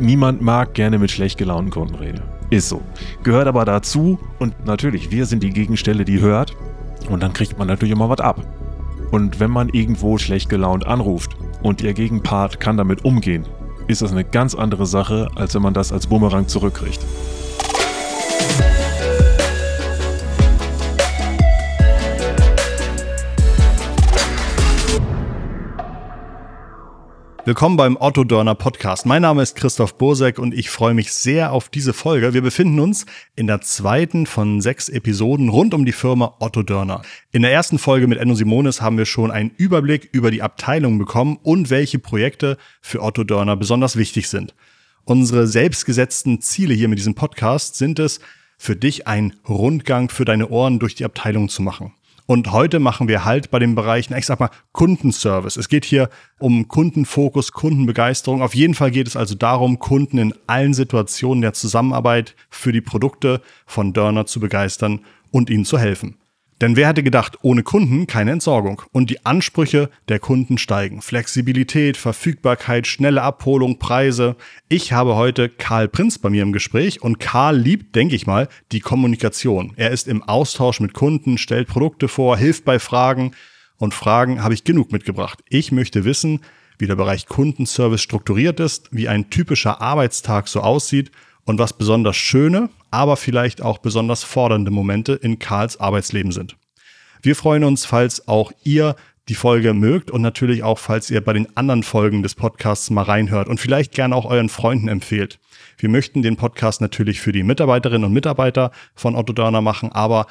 niemand mag gerne mit schlecht gelaunten Kunden reden. Ist so. Gehört aber dazu und natürlich, wir sind die Gegenstelle, die hört und dann kriegt man natürlich immer was ab. Und wenn man irgendwo schlecht gelaunt anruft und ihr Gegenpart kann damit umgehen, ist das eine ganz andere Sache, als wenn man das als Bumerang zurückkriegt. Willkommen beim Otto Dörner Podcast. Mein Name ist Christoph Bursek und ich freue mich sehr auf diese Folge. Wir befinden uns in der zweiten von sechs Episoden rund um die Firma Otto Dörner. In der ersten Folge mit Enno Simonis haben wir schon einen Überblick über die Abteilung bekommen und welche Projekte für Otto Dörner besonders wichtig sind. Unsere selbstgesetzten Ziele hier mit diesem Podcast sind es, für dich einen Rundgang für deine Ohren durch die Abteilung zu machen. Und heute machen wir halt bei den Bereichen, ich sag mal, Kundenservice. Es geht hier um Kundenfokus, Kundenbegeisterung. Auf jeden Fall geht es also darum, Kunden in allen Situationen der Zusammenarbeit für die Produkte von Dörner zu begeistern und ihnen zu helfen. Denn wer hätte gedacht, ohne Kunden keine Entsorgung und die Ansprüche der Kunden steigen. Flexibilität, Verfügbarkeit, schnelle Abholung, Preise. Ich habe heute Karl Prinz bei mir im Gespräch und Karl liebt, denke ich mal, die Kommunikation. Er ist im Austausch mit Kunden, stellt Produkte vor, hilft bei Fragen und Fragen habe ich genug mitgebracht. Ich möchte wissen, wie der Bereich Kundenservice strukturiert ist, wie ein typischer Arbeitstag so aussieht und was besonders schöne, aber vielleicht auch besonders fordernde Momente in Karls Arbeitsleben sind. Wir freuen uns, falls auch ihr die Folge mögt und natürlich auch, falls ihr bei den anderen Folgen des Podcasts mal reinhört und vielleicht gerne auch euren Freunden empfehlt. Wir möchten den Podcast natürlich für die Mitarbeiterinnen und Mitarbeiter von Otto Dörner machen, aber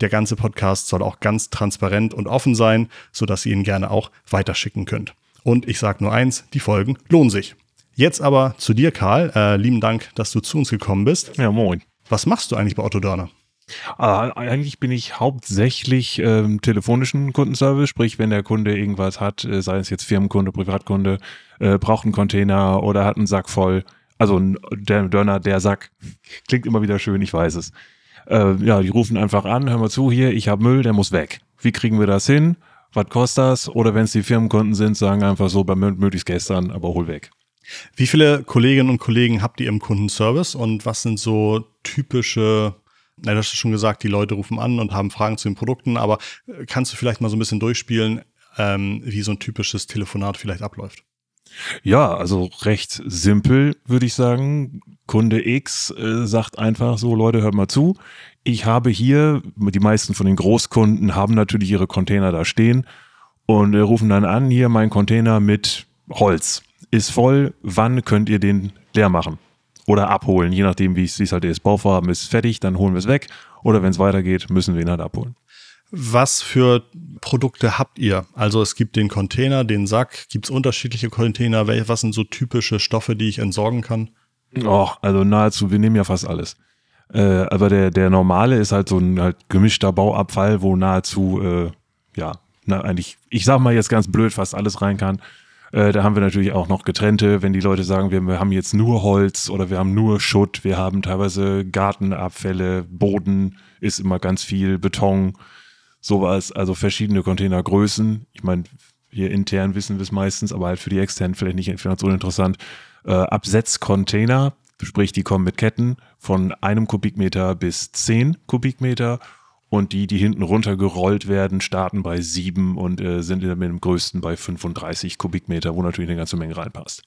der ganze Podcast soll auch ganz transparent und offen sein, sodass ihr ihn gerne auch weiterschicken könnt. Und ich sage nur eins, die Folgen lohnen sich. Jetzt aber zu dir, Karl. Äh, lieben Dank, dass du zu uns gekommen bist. Ja, moin. Was machst du eigentlich bei Otto Dörner? Uh, eigentlich bin ich hauptsächlich ähm, telefonischen Kundenservice, sprich, wenn der Kunde irgendwas hat, äh, sei es jetzt Firmenkunde, Privatkunde, äh, braucht einen Container oder hat einen Sack voll. Also der Dörner, der Sack, klingt immer wieder schön, ich weiß es. Äh, ja, die rufen einfach an, hör mal zu, hier, ich habe Müll, der muss weg. Wie kriegen wir das hin? Was kostet das? Oder wenn es die Firmenkunden sind, sagen einfach so, bei möglichst gestern, aber hol weg. Wie viele Kolleginnen und Kollegen habt ihr im Kundenservice und was sind so typische, na, das ist schon gesagt, die Leute rufen an und haben Fragen zu den Produkten, aber äh, kannst du vielleicht mal so ein bisschen durchspielen, ähm, wie so ein typisches Telefonat vielleicht abläuft? Ja, also recht simpel, würde ich sagen. Kunde X äh, sagt einfach so, Leute, hört mal zu. Ich habe hier, die meisten von den Großkunden haben natürlich ihre Container da stehen und äh, rufen dann an, hier mein Container mit Holz ist voll, wann könnt ihr den leer machen? Oder abholen, je nachdem, wie es halt ist. Bauvorhaben ist fertig, dann holen wir es weg. Oder wenn es weitergeht, müssen wir ihn halt abholen. Was für Produkte habt ihr? Also es gibt den Container, den Sack, gibt es unterschiedliche Container? Was sind so typische Stoffe, die ich entsorgen kann? Oh, also nahezu, wir nehmen ja fast alles. Äh, aber der, der normale ist halt so ein halt gemischter Bauabfall, wo nahezu, äh, ja, na, eigentlich, ich sag mal jetzt ganz blöd, fast alles rein kann. Äh, da haben wir natürlich auch noch getrennte, wenn die Leute sagen, wir, wir haben jetzt nur Holz oder wir haben nur Schutt, wir haben teilweise Gartenabfälle, Boden ist immer ganz viel, Beton, sowas, also verschiedene Containergrößen. Ich meine, hier intern wissen wir es meistens, aber halt für die externen vielleicht nicht so uninteressant. Äh, Absetzcontainer, sprich, die kommen mit Ketten von einem Kubikmeter bis zehn Kubikmeter und die, die hinten runtergerollt werden, starten bei 7 und äh, sind mit dem größten bei 35 Kubikmeter, wo natürlich eine ganze Menge reinpasst.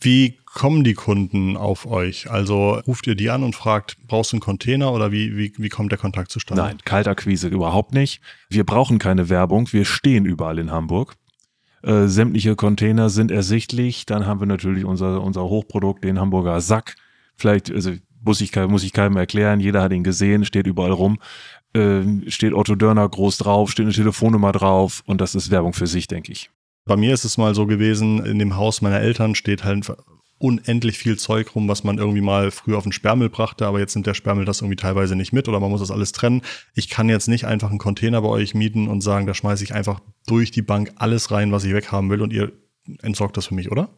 Wie kommen die Kunden auf euch? Also ruft ihr die an und fragt, brauchst du einen Container oder wie, wie, wie kommt der Kontakt zustande? Nein, Kaltakquise überhaupt nicht. Wir brauchen keine Werbung. Wir stehen überall in Hamburg. Äh, sämtliche Container sind ersichtlich. Dann haben wir natürlich unser, unser Hochprodukt, den Hamburger Sack. Vielleicht, also muss ich, muss ich keinem erklären. Jeder hat ihn gesehen, steht überall rum äh, steht Otto Dörner groß drauf, steht eine Telefonnummer drauf und das ist Werbung für sich, denke ich. Bei mir ist es mal so gewesen, in dem Haus meiner Eltern steht halt unendlich viel Zeug rum, was man irgendwie mal früher auf den Sperrmüll brachte, aber jetzt nimmt der Sperrmüll das irgendwie teilweise nicht mit oder man muss das alles trennen. Ich kann jetzt nicht einfach einen Container bei euch mieten und sagen, da schmeiße ich einfach durch die Bank alles rein, was ich weghaben will und ihr entsorgt das für mich, oder?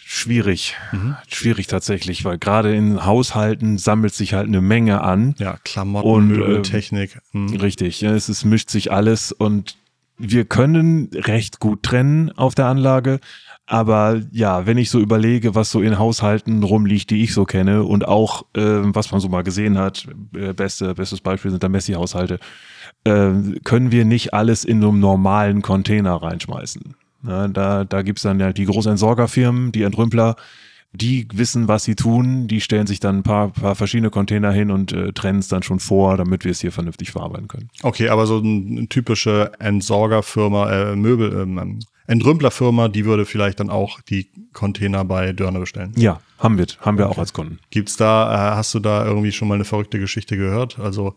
Schwierig, mhm. schwierig tatsächlich, weil gerade in Haushalten sammelt sich halt eine Menge an. Ja, Klamotten, und, Möbel, äh, Technik. Mhm. Richtig, ja, es ist, mischt sich alles und wir können recht gut trennen auf der Anlage. Aber ja, wenn ich so überlege, was so in Haushalten rumliegt, die ich so kenne und auch, äh, was man so mal gesehen hat, äh, beste, bestes Beispiel sind da Messi-Haushalte, äh, können wir nicht alles in so einem normalen Container reinschmeißen. Ja, da da gibt es dann ja die Großentsorgerfirmen, die Entrümpler, die wissen, was sie tun, die stellen sich dann ein paar, paar verschiedene Container hin und äh, trennen es dann schon vor, damit wir es hier vernünftig verarbeiten können. Okay, aber so eine typische Entsorgerfirma, äh, Möbel, ähm, Entrümplerfirma, die würde vielleicht dann auch die Container bei Dörner bestellen. Ja, haben wir, haben wir auch als Kunden. Gibt's da, äh, hast du da irgendwie schon mal eine verrückte Geschichte gehört? Also,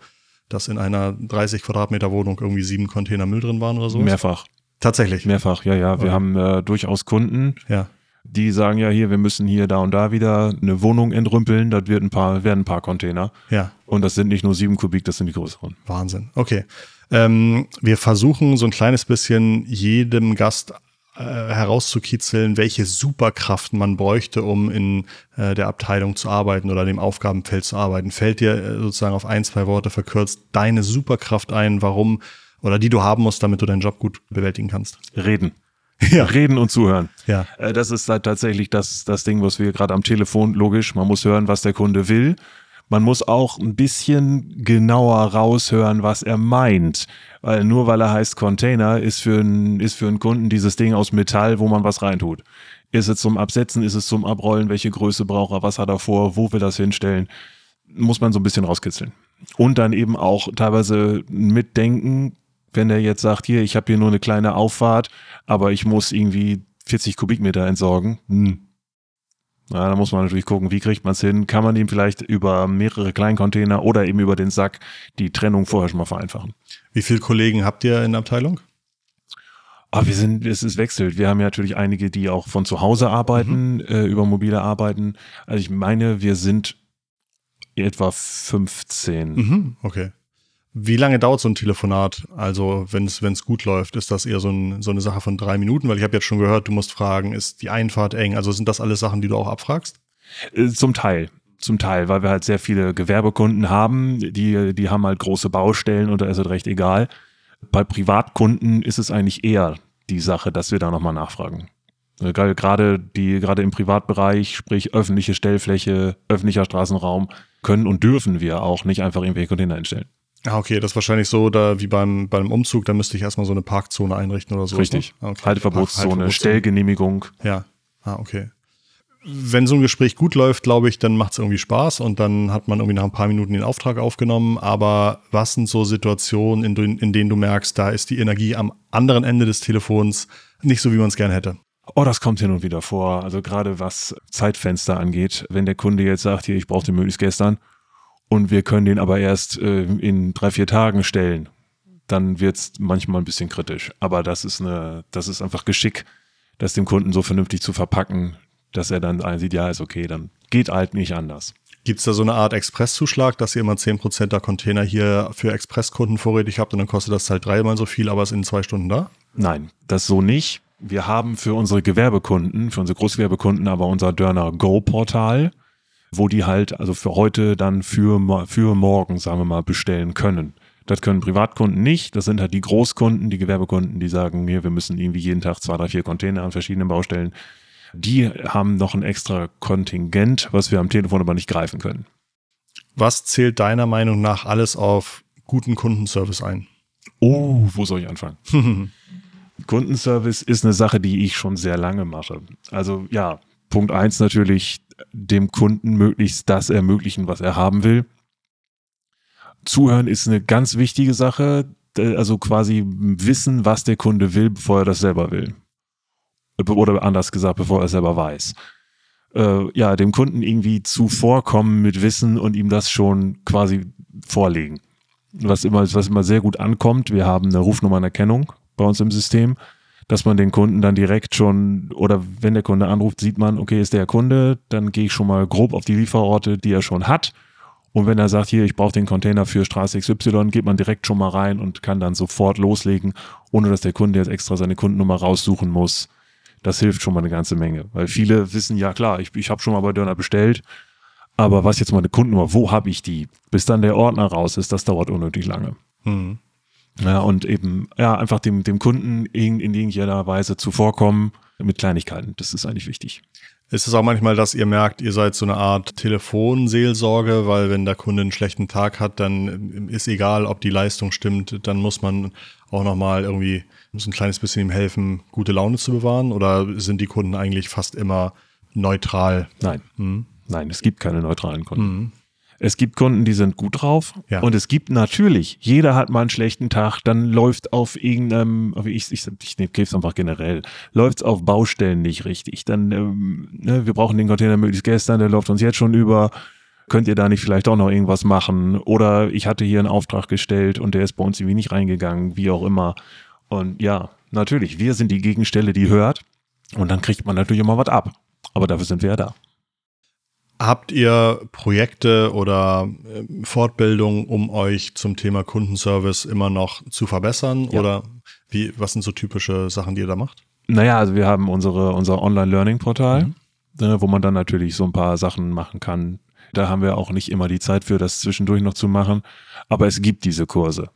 dass in einer 30 Quadratmeter Wohnung irgendwie sieben Container Müll drin waren oder so? Mehrfach. Tatsächlich. Mehrfach, ja, ja. Wir Okay. haben äh, durchaus Kunden, Ja. die sagen ja hier, wir müssen hier da und da wieder eine Wohnung entrümpeln, das wird ein paar, werden ein paar Container. Ja. Und das sind nicht nur sieben Kubik, das sind die größeren. Wahnsinn. Okay. Ähm, wir versuchen so ein kleines bisschen jedem Gast äh, herauszukitzeln, welche Superkraft man bräuchte, um in äh, der Abteilung zu arbeiten oder dem Aufgabenfeld zu arbeiten. Fällt dir äh, sozusagen auf ein, zwei Worte verkürzt deine Superkraft ein, warum oder die du haben musst, damit du deinen Job gut bewältigen kannst? Reden. Ja. Reden und zuhören. Ja. Äh, Das ist halt tatsächlich das, das Ding, was wir gerade am Telefon, logisch, man muss hören, was der Kunde will. Man muss auch ein bisschen genauer raushören, was er meint. Weil nur weil er heißt Container, ist für, einen, ist für einen Kunden dieses Ding aus Metall, wo man was reintut. Ist es zum Absetzen, ist es zum Abrollen, welche Größe braucht er, was hat er vor, wo will er das hinstellen, muss man so ein bisschen rauskitzeln. Und dann eben auch teilweise mitdenken, wenn er jetzt sagt, hier, ich habe hier nur eine kleine Auffahrt, aber ich muss irgendwie 40 Kubikmeter entsorgen. Hm. Na, da muss man natürlich gucken, wie kriegt man es hin? Kann man ihm vielleicht über mehrere Kleincontainer oder eben über den Sack die Trennung vorher schon mal vereinfachen? Wie viele Kollegen habt ihr in der Abteilung? Aber wir sind, es ist wechselt. Wir haben ja natürlich einige, die auch von zu Hause arbeiten, äh, über mobile arbeiten. Also ich meine, wir sind etwa 15. Mhm, okay. Wie lange dauert so ein Telefonat? Also, wenn es gut läuft, ist das eher so, ein, so eine Sache von drei Minuten? Weil ich habe jetzt schon gehört, du musst fragen, ist die Einfahrt eng? Also sind das alles Sachen, die du auch abfragst? Äh, Zum Teil. Zum Teil, weil wir halt sehr viele Gewerbekunden haben, die, die haben halt große Baustellen und da ist es recht egal. Bei Privatkunden ist es eigentlich eher die Sache, dass wir da nochmal nachfragen. Äh, Gerade gerade die, gerade im Privatbereich, sprich öffentliche Stellfläche, öffentlicher Straßenraum, können und dürfen wir auch nicht einfach irgendwelche Container einstellen. Ah, okay, das ist wahrscheinlich so, da wie beim, beim Umzug, da müsste ich erstmal so eine Parkzone einrichten oder so. Richtig. Ne? Okay. Halteverbotszone, Halteverbotszone. Stellgenehmigung. Ja. Ah, okay. Wenn so ein Gespräch gut läuft, glaube ich, dann macht es irgendwie Spaß und dann hat man irgendwie nach ein paar Minuten den Auftrag aufgenommen. Aber was sind so Situationen, in, denen- in denen du merkst, da ist die Energie am anderen Ende des Telefons nicht so, wie man es gerne hätte? Oh, das kommt hin und wieder vor. Also gerade was Zeitfenster angeht, wenn der Kunde jetzt sagt, hier, ich brauche den möglichst gestern und wir können den aber erst äh, in drei, vier Tagen stellen, dann wird's manchmal ein bisschen kritisch. Aber das ist eine, das ist einfach Geschick, das dem Kunden so vernünftig zu verpacken, dass er dann einsieht, ja, ist okay, dann geht halt nicht anders. Gibt es da so eine Art Expresszuschlag, dass ihr immer 10% der Container hier für Expresskunden vorrätig habt und dann kostet das halt dreimal so viel, aber ist in zwei Stunden da? Nein, das so nicht. Wir haben für unsere Gewerbekunden, für unsere Großgewerbekunden aber unser Dörner Go Portal, wo die halt also für heute dann für, für morgen, sagen wir mal, bestellen können. Das können Privatkunden nicht. Das sind halt die Großkunden, die Gewerbekunden, die sagen, hier, wir müssen irgendwie jeden Tag zwei, drei, vier Container an verschiedenen Baustellen. Die haben noch ein extra Kontingent, was wir am Telefon aber nicht greifen können. Was zählt deiner Meinung nach alles auf guten Kundenservice ein? Oh, wo soll ich anfangen? Kundenservice ist eine Sache, die ich schon sehr lange mache. Also ja, Punkt eins natürlich, dem Kunden möglichst das ermöglichen, was er haben will. Zuhören ist eine ganz wichtige Sache. Äh, Also quasi wissen, was der Kunde will, bevor er das selber will. Oder anders gesagt, bevor er es selber weiß. Äh, ja, dem Kunden irgendwie zuvorkommen mit Wissen und ihm das schon quasi vorlegen was immer, was immer sehr gut ankommt. Wir haben eine Rufnummernerkennung bei uns im System, dass man den Kunden dann direkt schon, oder wenn der Kunde anruft, sieht man, okay, ist der Kunde, dann gehe ich schon mal grob auf die Lieferorte, die er schon hat. Und wenn er sagt, hier, ich brauche den Container für Straße XY, geht man direkt schon mal rein und kann dann sofort loslegen, ohne dass der Kunde jetzt extra seine Kundennummer raussuchen muss. Das hilft schon mal eine ganze Menge, weil viele wissen, ja klar, ich, ich habe schon mal bei Döner bestellt, aber was jetzt meine Kundennummer, wo habe ich die? Bis dann der Ordner raus ist, das dauert unnötig lange. Hm. Ja, und eben, ja, einfach dem, dem Kunden in, in irgendeiner Weise zuvorkommen mit Kleinigkeiten. Das ist eigentlich wichtig. Ist es auch manchmal, dass ihr merkt, ihr seid so eine Art Telefonseelsorge, weil wenn der Kunde einen schlechten Tag hat, dann ist egal, ob die Leistung stimmt, dann muss man auch nochmal irgendwie so ein kleines bisschen ihm helfen, gute Laune zu bewahren? Oder sind die Kunden eigentlich fast immer neutral? Nein. Hm? Nein, es gibt keine neutralen Kunden. Mhm. Es gibt Kunden, die sind gut drauf. Ja. Und es gibt natürlich, jeder hat mal einen schlechten Tag, dann läuft auf irgendeinem, ich, ich, ich nehme es einfach generell, läuft es auf Baustellen nicht richtig. Dann, ähm, ne, wir brauchen den Container möglichst gestern, der läuft uns jetzt schon über. Könnt ihr da nicht vielleicht auch noch irgendwas machen? Oder ich hatte hier einen Auftrag gestellt und der ist bei uns irgendwie nicht reingegangen, wie auch immer. Und ja, natürlich, wir sind die Gegenstelle, die hört. Und dann kriegt man natürlich immer was ab. Aber dafür sind wir ja da. Habt ihr Projekte oder äh, Fortbildungen, um euch zum Thema Kundenservice immer noch zu verbessern? Ja. Oder wie, was sind so typische Sachen, die ihr da macht? Naja, also wir haben unsere, unser Online-Learning-Portal, mhm. Ne, wo man dann natürlich so ein paar Sachen machen kann. Da haben wir auch nicht immer die Zeit für, das zwischendurch noch zu machen. Aber es gibt diese Kurse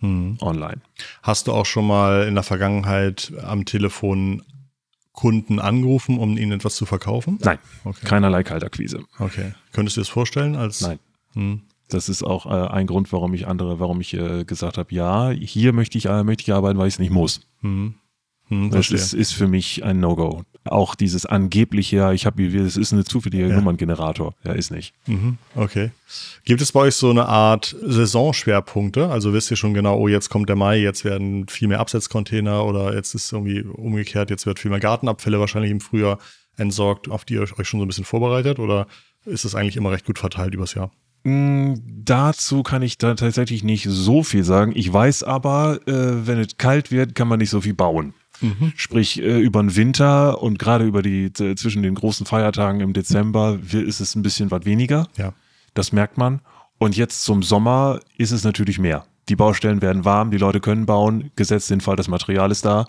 mhm. online. Hast du auch schon mal in der Vergangenheit am Telefon Kunden angerufen, um ihnen etwas zu verkaufen? Nein, okay. keinerlei Kaltakquise. Okay. Könntest du dir das vorstellen? Als Nein. Hm. Das ist auch äh, ein Grund, warum ich andere, warum ich äh, gesagt habe, ja, hier möchte ich, äh, möchte ich arbeiten, weil ich es nicht muss. Hm. Hm, das ist, ist, für mich ein No-Go. Auch dieses angebliche, ja, ich habe, es ist eine zufällige ja. Nummerngenerator. Ja, ist nicht. Mhm, okay. Gibt es bei euch so eine Art Saisonschwerpunkte? Also wisst ihr schon genau, oh, jetzt kommt der Mai, jetzt werden viel mehr Absetzcontainer oder jetzt ist irgendwie umgekehrt, jetzt wird viel mehr Gartenabfälle wahrscheinlich im Frühjahr entsorgt, auf die ihr euch schon so ein bisschen vorbereitet oder ist es eigentlich immer recht gut verteilt übers Jahr? Mm, dazu kann ich da tatsächlich nicht so viel sagen. Ich weiß aber, äh, wenn es kalt wird, kann man nicht so viel bauen. Mhm. Sprich, äh, über den Winter und gerade über die zwischen den großen Feiertagen im Dezember ist es ein bisschen was weniger. Ja. Das merkt man. Und jetzt zum Sommer ist es natürlich mehr. Die Baustellen werden warm, die Leute können bauen, gesetzt den Fall, das Material ist da.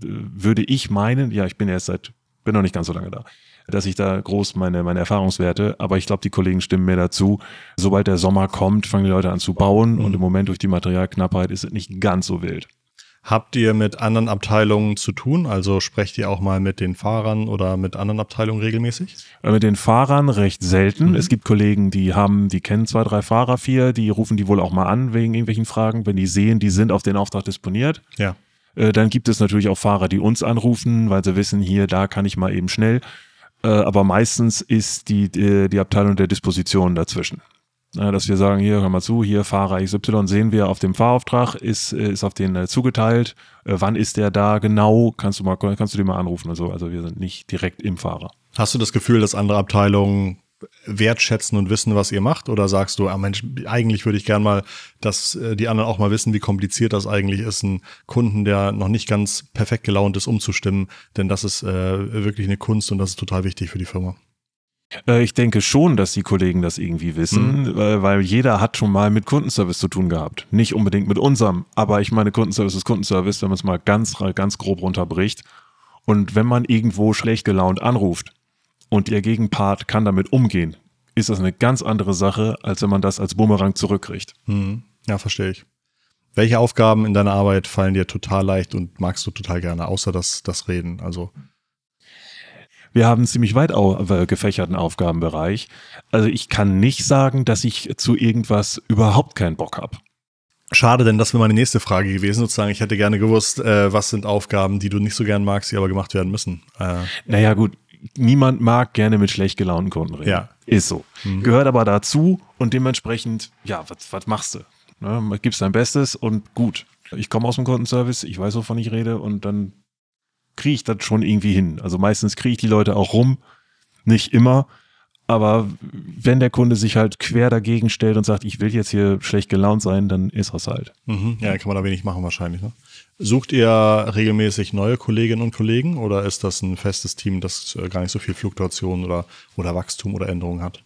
Würde ich meinen, ja, ich bin erst seit, bin noch nicht ganz so lange da, dass ich da groß meine, meine Erfahrungswerte, aber ich glaube, die Kollegen stimmen mir dazu. Sobald der Sommer kommt, fangen die Leute an zu bauen mhm. und im Moment durch die Materialknappheit ist es nicht ganz so wild. Habt ihr mit anderen Abteilungen zu tun? Also sprecht ihr auch mal mit den Fahrern oder mit anderen Abteilungen regelmäßig? Äh, mit den Fahrern recht selten. Mhm. Es gibt Kollegen, die haben, die kennen zwei, drei Fahrer, vier, die rufen die wohl auch mal an wegen irgendwelchen Fragen, wenn die sehen, die sind auf den Auftrag disponiert. Ja. Äh, dann gibt es natürlich auch Fahrer, die uns anrufen, weil sie wissen, hier, da kann ich mal eben schnell. Äh, aber meistens ist die, die, die Abteilung der Disposition dazwischen dass wir sagen, hier, hör mal zu, hier Fahrer XY sehen wir auf dem Fahrauftrag, ist, ist auf den äh, zugeteilt. Äh, wann ist der da genau? Kannst du mal, kannst du den mal anrufen? Also, also wir sind nicht direkt im Fahrer. Hast du das Gefühl, dass andere Abteilungen wertschätzen und wissen, was ihr macht? Oder sagst du, ah Mensch, eigentlich würde ich gern mal, dass äh, die anderen auch mal wissen, wie kompliziert das eigentlich ist, einen Kunden, der noch nicht ganz perfekt gelaunt ist, umzustimmen, denn das ist äh, wirklich eine Kunst und das ist total wichtig für die Firma. Äh, ich denke schon, dass die Kollegen das irgendwie wissen, mhm. weil jeder hat schon mal mit Kundenservice zu tun gehabt. Nicht unbedingt mit unserem, aber ich meine, Kundenservice ist Kundenservice, wenn man es mal ganz, ganz grob runterbricht. Und wenn man irgendwo schlecht gelaunt anruft und ihr Gegenpart kann damit umgehen, ist das eine ganz andere Sache, als wenn man das als Bumerang zurückkriegt. Mhm. Ja, verstehe ich. Welche Aufgaben in deiner Arbeit fallen dir total leicht und magst du total gerne, außer das, das Reden? Also wir haben einen ziemlich weit äh, gefächerten Aufgabenbereich. Also ich kann nicht sagen, dass ich zu irgendwas überhaupt keinen Bock habe. Schade, denn das wäre meine nächste Frage gewesen, sozusagen. Ich hätte gerne gewusst, äh, was sind Aufgaben, die du nicht so gern magst, die aber gemacht werden müssen. Äh. Naja, gut. Niemand mag gerne mit schlecht gelaunten Kunden reden. Ja. Ist so. Mhm. Gehört aber dazu und dementsprechend, ja, was, was machst du? Ne, gibst dein Bestes und gut. Ich komme aus dem Kundenservice, ich weiß, wovon ich rede und dann kriege ich das schon irgendwie hin. Also meistens kriege ich die Leute auch rum, nicht immer. Aber wenn der Kunde sich halt quer dagegen stellt und sagt, ich will jetzt hier schlecht gelaunt sein, dann ist das halt. Mhm. Ja, kann man da wenig machen wahrscheinlich. Ne? Sucht ihr regelmäßig neue Kolleginnen und Kollegen oder ist das ein festes Team, das äh, gar nicht so viel Fluktuation oder, oder Wachstum oder Änderungen hat?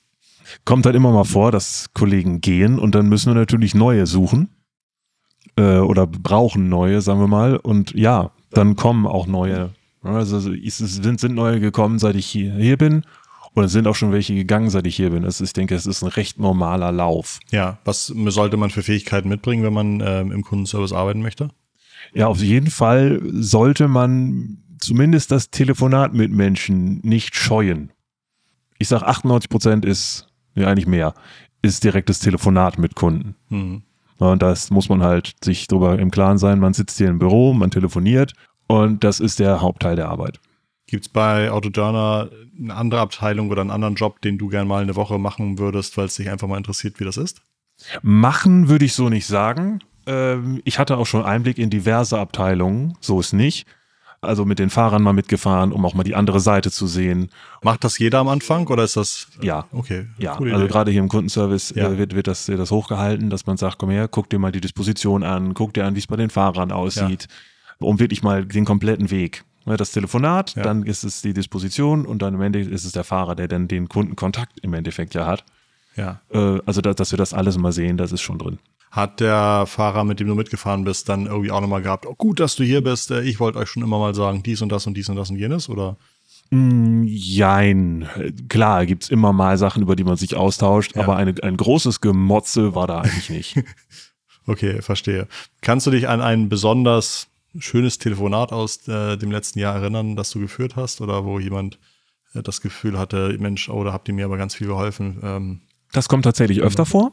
Kommt halt immer mal vor, dass Kollegen gehen und dann müssen wir natürlich neue suchen äh, oder brauchen neue, sagen wir mal. Und ja, dann kommen auch neue. Also es sind, sind neue gekommen, seit ich hier, hier bin. Und es sind auch schon welche gegangen, seit ich hier bin. Ist, ich denke, es ist ein recht normaler Lauf. Ja, was sollte man für Fähigkeiten mitbringen, wenn man ähm, im Kundenservice arbeiten möchte? Ja, auf jeden Fall sollte man zumindest das Telefonat mit Menschen nicht scheuen. Ich sage, 98 Prozent ist, ja eigentlich mehr, ist direktes Telefonat mit Kunden. Mhm. Und das muss man halt sich darüber im Klaren sein. Man sitzt hier im Büro, man telefoniert und das ist der Hauptteil der Arbeit. Gibt es bei Autodörner eine andere Abteilung oder einen anderen Job, den du gerne mal eine Woche machen würdest, weil es dich einfach mal interessiert, wie das ist? Machen würde ich so nicht sagen. Ähm, ich hatte auch schon Einblick in diverse Abteilungen, so ist nicht. Also mit den Fahrern mal mitgefahren, um auch mal die andere Seite zu sehen. Macht das jeder am Anfang oder ist das? Ja. Okay. Ja, coole also Idee. gerade hier im Kundenservice Ja. äh, wird, wird, das, das hochgehalten, dass man sagt, komm her, guck dir mal die Disposition an, guck dir an, wie es bei den Fahrern aussieht, um wirklich mal den kompletten Weg. Ne, Das Telefonat, Ja. dann ist es die Disposition und dann im Endeffekt ist es der Fahrer, der dann den Kundenkontakt im Endeffekt ja hat. Ja. Äh, Also, da- dass wir das alles mal sehen, das ist schon drin. Hat der Fahrer, mit dem du mitgefahren bist, dann irgendwie auch nochmal gehabt, oh, gut, dass du hier bist, äh, ich wollte euch schon immer mal sagen, dies und das und dies und das und jenes, oder? Mm, Jein. Klar, gibt's immer mal Sachen, über die man sich austauscht, Ja. aber eine, ein großes Gemotze war da eigentlich nicht. Okay, verstehe. Kannst du dich an ein besonders schönes Telefonat aus äh, dem letzten Jahr erinnern, das du geführt hast oder wo jemand äh, das Gefühl hatte, Mensch, oh, da habt ihr mir aber ganz viel geholfen. Ähm, Das kommt tatsächlich öfter vor.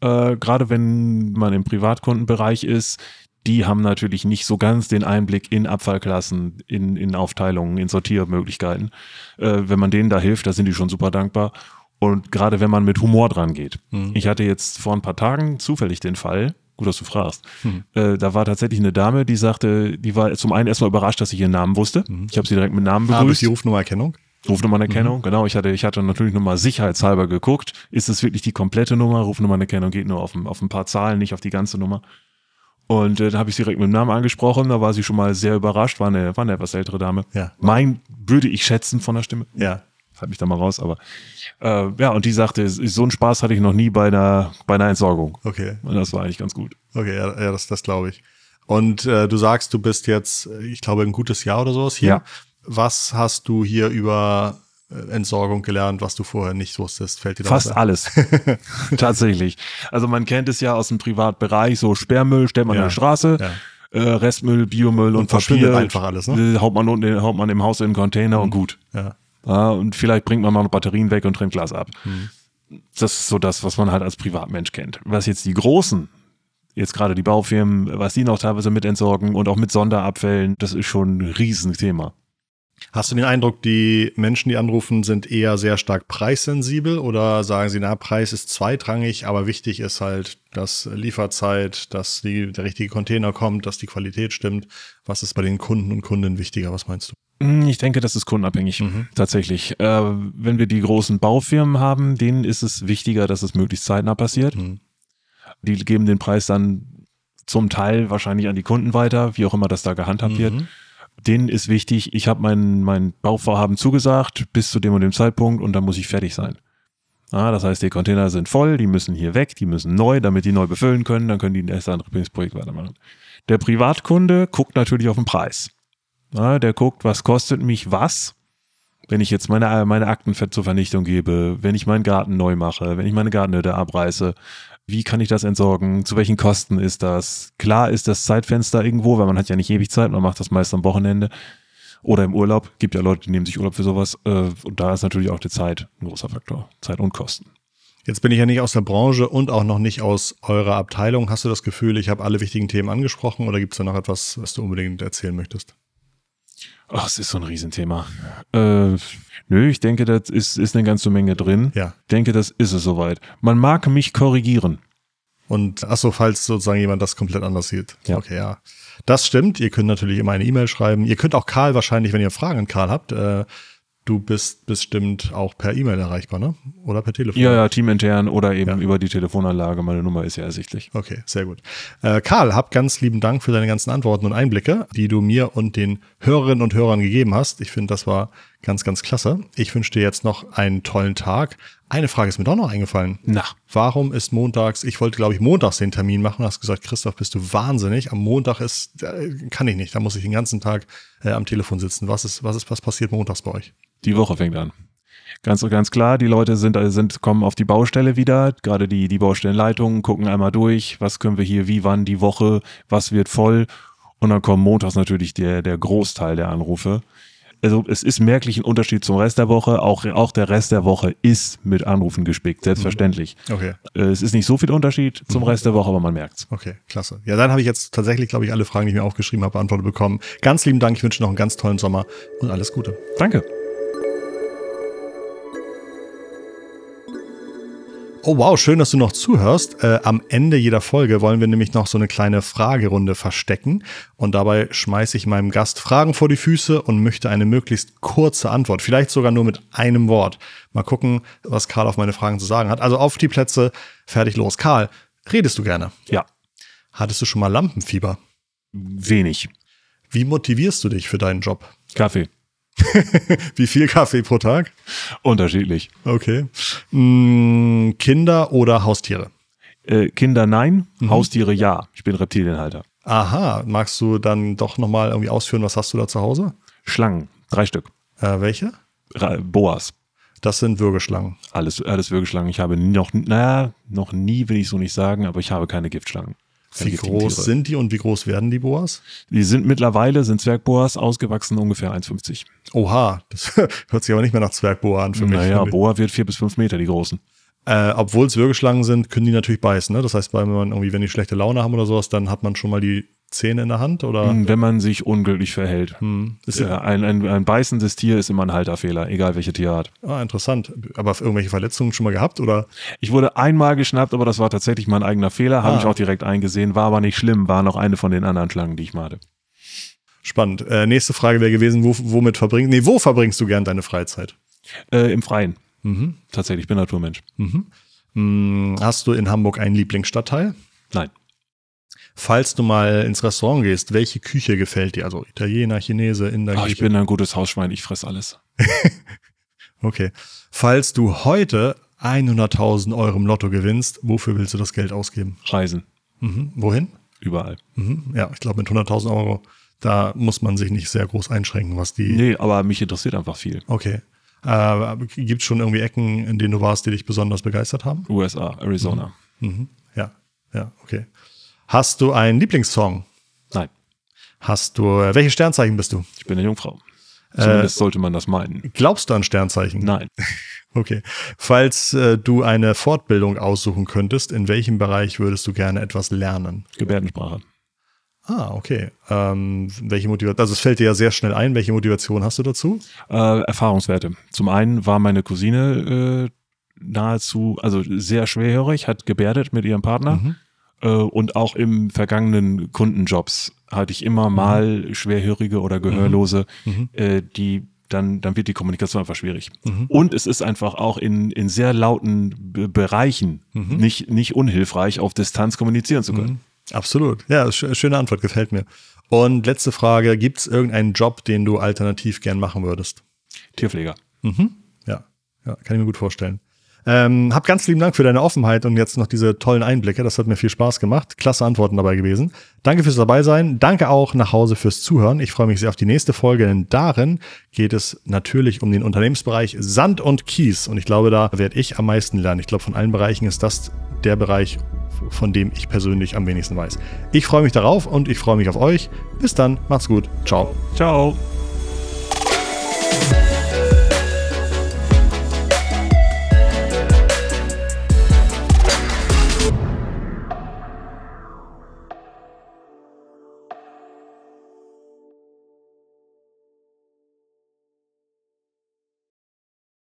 Äh, Gerade wenn man im Privatkundenbereich ist, die haben natürlich nicht so ganz den Einblick in Abfallklassen, in, in Aufteilungen, in Sortiermöglichkeiten. Äh, wenn man denen da hilft, da sind die schon super dankbar. Und gerade wenn man mit Humor dran geht. Ich hatte jetzt vor ein paar Tagen zufällig den Fall, gut, dass du fragst, äh, da war tatsächlich eine Dame, die sagte, die war zum einen erstmal überrascht, dass ich ihren Namen wusste. Ich habe sie direkt mit Namen ah, durch begrüßt. die Rufnummererkennung? Rufnummernerkennung, genau. Ich hatte, ich hatte natürlich nochmal sicherheitshalber geguckt. Ist es wirklich die komplette Nummer? Rufnummernerkennung geht nur auf ein, auf ein paar Zahlen, nicht auf die ganze Nummer. Und äh, da habe ich sie direkt mit dem Namen angesprochen. Da war sie schon mal sehr überrascht. War eine, war eine etwas ältere Dame. Ja. Mein würde ich schätzen von der Stimme. Ja. Halt mich da mal raus, aber äh, ja, und die sagte, so einen Spaß hatte ich noch nie bei einer, bei einer Entsorgung. Okay. Und das war eigentlich ganz gut. Okay, ja, ja das, das glaube ich. Und äh, du sagst, du bist jetzt, ich glaube, ein gutes Jahr oder sowas hier. Ja. Was hast du hier über äh, Entsorgung gelernt, was du vorher nicht wusstest? Fällt dir da Fast alles. Tatsächlich. Also man kennt es ja aus dem Privatbereich, so Sperrmüll stellt man Ja. an der Straße, Ja. äh, Restmüll, Biomüll und, verschwindet Papier. einfach alles, ne? äh, Haut man, unten, haut man im Haus in den Container und gut. Ja. Ja, und vielleicht bringt man mal noch Batterien weg und trennt Glas ab. Mhm. Das ist so das, was man halt als Privatmensch kennt. Was jetzt die Großen, jetzt gerade die Baufirmen, was die noch teilweise mit entsorgen und auch mit Sonderabfällen, das ist schon ein Riesenthema. Hast du den Eindruck, die Menschen, die anrufen, sind eher sehr stark preissensibel oder sagen sie, na, Preis ist zweitrangig, aber wichtig ist halt, dass Lieferzeit, dass die, der richtige Container kommt, dass die Qualität stimmt. Was ist bei den Kunden und Kundinnen wichtiger? Was meinst du? Hm, Ich denke, das ist kundenabhängig, Mhm. tatsächlich. Äh, wenn wir die großen Baufirmen haben, denen ist es wichtiger, dass es möglichst zeitnah passiert. Mhm. Die geben den Preis dann zum Teil wahrscheinlich an die Kunden weiter, wie auch immer das da gehandhabt wird. Denen ist wichtig, ich habe mein, mein Bauvorhaben zugesagt bis zu dem und dem Zeitpunkt und dann muss ich fertig sein. Ah, das heißt, die Container sind voll, die müssen hier weg, die müssen neu, damit die neu befüllen können, dann können die erst ein Projekt weitermachen. Der Privatkunde guckt natürlich auf den Preis. Ah, der guckt, was kostet mich was, wenn ich jetzt meine, meine Akten zur Vernichtung gebe, wenn ich meinen Garten neu mache, wenn ich meine Gartenhütte abreiße, wie kann ich das entsorgen? Zu welchen Kosten ist das? Klar ist das Zeitfenster irgendwo, weil man hat ja nicht ewig Zeit, man macht das meist am Wochenende oder im Urlaub. Gibt ja Leute, die nehmen sich Urlaub für sowas. äh, Und da ist natürlich auch die Zeit ein großer Faktor. Zeit und Kosten. Jetzt bin ich ja nicht aus der Branche und auch noch nicht aus eurer Abteilung. Hast du das Gefühl, ich habe alle wichtigen Themen angesprochen oder gibt es da noch etwas, was du unbedingt erzählen möchtest? Ach, es ist so ein Riesenthema. Äh, nö, ich denke, das ist, ist eine ganze Menge drin. Ja. Ich denke, das ist es soweit. Man mag mich korrigieren. Und achso, falls sozusagen jemand das komplett anders sieht. Ja. Okay, ja. Das stimmt. Ihr könnt natürlich immer eine E-Mail schreiben. Ihr könnt auch Karl wahrscheinlich, wenn ihr Fragen an Karl habt, äh, du bist bestimmt auch per E-Mail erreichbar, ne? Oder per Telefon. Ja, ja, teamintern oder eben Ja. über die Telefonanlage. Meine Nummer ist ja ersichtlich. Okay, sehr gut. Äh, Karl, hab ganz lieben Dank für deine ganzen Antworten und Einblicke, die du mir und den Hörerinnen und Hörern gegeben hast. Ich finde, das war ganz, ganz klasse. Ich wünsche dir jetzt noch einen tollen Tag. Eine Frage ist mir doch noch eingefallen. Na, Warum ist montags, ich wollte glaube ich montags den Termin machen, hast gesagt, Christoph, bist du wahnsinnig. Am Montag ist, äh, kann ich nicht, da muss ich den ganzen Tag äh, am Telefon sitzen. Was ist, was ist, was passiert montags bei euch? die Woche fängt an. Ganz, ganz klar, die Leute sind, sind, kommen auf die Baustelle wieder, gerade die, die Baustellenleitungen, gucken einmal durch, was können wir hier, wie, wann, die Woche, was wird voll. Und dann kommt montags natürlich der, der Großteil der Anrufe. Also es ist merklich ein Unterschied zum Rest der Woche. Auch, auch der Rest der Woche ist mit Anrufen gespickt, selbstverständlich. Okay. Äh, Es ist nicht so viel Unterschied zum Rest der Woche, aber man merkt's. Okay, klasse. Ja, dann habe ich jetzt tatsächlich, glaube ich, alle Fragen, die ich mir aufgeschrieben habe, beantwortet bekommen. Ganz lieben Dank. Ich wünsche noch einen ganz tollen Sommer und alles Gute. Danke. Oh wow, schön, dass du noch zuhörst. Äh, am Ende jeder Folge wollen wir nämlich noch so eine kleine Fragerunde verstecken. Und dabei schmeiße ich meinem Gast Fragen vor die Füße und möchte eine möglichst kurze Antwort. Vielleicht sogar nur mit einem Wort. Mal gucken, was Karl auf meine Fragen zu sagen hat. Also auf die Plätze, fertig los. Karl, redest du gerne? Ja, Hattest du schon mal Lampenfieber? wenig. Wie motivierst du dich für deinen Job? Kaffee. Wie viel Kaffee pro Tag? Unterschiedlich. Okay. Mm, Kinder oder Haustiere? Äh, Kinder nein, Haustiere ja. Ich bin Reptilienhalter. Aha, magst du dann doch nochmal irgendwie ausführen, was hast du da zu Hause? Schlangen, drei Stück. Äh, welche? Ra Boas. Das sind Würgeschlangen. Alles, alles Würgeschlangen. Ich habe noch, naja, noch nie, will ich so nicht sagen, aber ich habe keine Giftschlangen. Wie groß sind die und wie groß werden die Boas? Die sind mittlerweile, sind Zwergboas, ausgewachsen ungefähr 1,50. Oha, das hört sich aber nicht mehr nach Zwergboa an für mich. Naja, Boa wird vier bis fünf Meter, die großen. äh, Obwohl es Würgeschlangen sind, können die natürlich beißen. Ne? Das heißt, wenn man irgendwie, wenn die schlechte Laune haben oder sowas, dann hat man schon mal die Zähne in der Hand oder? Wenn man sich unglücklich verhält. Hm, ist Ja, ein, ein, ein beißendes Tier ist immer ein Halterfehler, egal welche Tierart. ah, interessant. Aber irgendwelche Verletzungen schon mal gehabt oder? Ich wurde einmal geschnappt, aber das war tatsächlich mein eigener Fehler, habe Ah. ich auch direkt eingesehen, war aber nicht schlimm, war noch eine von den anderen Schlangen, die ich mal hatte. Spannend. Äh, nächste Frage wäre gewesen, wo, womit verbringst, nee, wo verbringst du gern deine Freizeit? Äh, Im Freien. Mhm. Tatsächlich, ich bin Naturmensch. Hm, hast du in Hamburg einen Lieblingsstadtteil? Nein. Falls du mal ins Restaurant gehst, welche Küche gefällt dir? Also Italiener, Chinese, Inder, Ah, ich bin ein gutes Hausschwein, ich fress alles. Okay. Falls du heute 100.000 Euro im Lotto gewinnst, wofür willst du das Geld ausgeben? Reisen. Mhm. Wohin? Überall. Mhm. Ja, ich glaube mit 100.000 Euro, da muss man sich nicht sehr groß einschränken, was die. Nee, aber mich interessiert einfach viel. Okay. Äh, Gibt es schon irgendwie Ecken, in denen du warst, die dich besonders begeistert haben? USA, Arizona. Mhm. Ja, ja, okay. Hast du einen Lieblingssong? Nein, Hast du, äh, welches Sternzeichen bist du? ich bin eine Jungfrau. Äh, Zumindest sollte man das meinen. Glaubst du an Sternzeichen? Nein. Okay. Falls äh, du eine Fortbildung aussuchen könntest, in welchem Bereich würdest du gerne etwas lernen? Gebärdensprache. Ah, okay. Ähm, welche Motivation? Also es fällt dir ja sehr schnell ein. Welche Motivation hast du dazu? Äh, Erfahrungswerte. Zum einen war meine Cousine äh, nahezu, also sehr schwerhörig, hat gebärdet mit ihrem Partner. Mhm. Äh, und auch im vergangenen Kundenjobs hatte ich immer mal Schwerhörige oder Gehörlose, Mhm. äh, die dann, dann wird die Kommunikation einfach schwierig. Und es ist einfach auch in, in sehr lauten Be Bereichen Mhm. nicht, nicht unhilfreich, auf Distanz kommunizieren zu können. Absolut. Ja, sch schöne Antwort, gefällt mir. Und letzte Frage: Gibt es irgendeinen Job, den du alternativ gern machen würdest? Tierpfleger. Ja, ja, kann ich mir gut vorstellen. Ähm, hab ganz lieben Dank für deine Offenheit und jetzt noch diese tollen Einblicke. Das hat mir viel Spaß gemacht. Klasse Antworten dabei gewesen. Danke fürs dabei sein. Danke auch nach Hause fürs Zuhören. Ich freue mich sehr auf die nächste Folge, denn darin geht es natürlich um den Unternehmensbereich Sand und Kies. Und ich glaube, da werde ich am meisten lernen. Ich glaube, von allen Bereichen ist das der Bereich, von dem ich persönlich am wenigsten weiß. Ich freue mich darauf und ich freue mich auf euch. Bis dann. Macht's gut. Ciao. Ciao.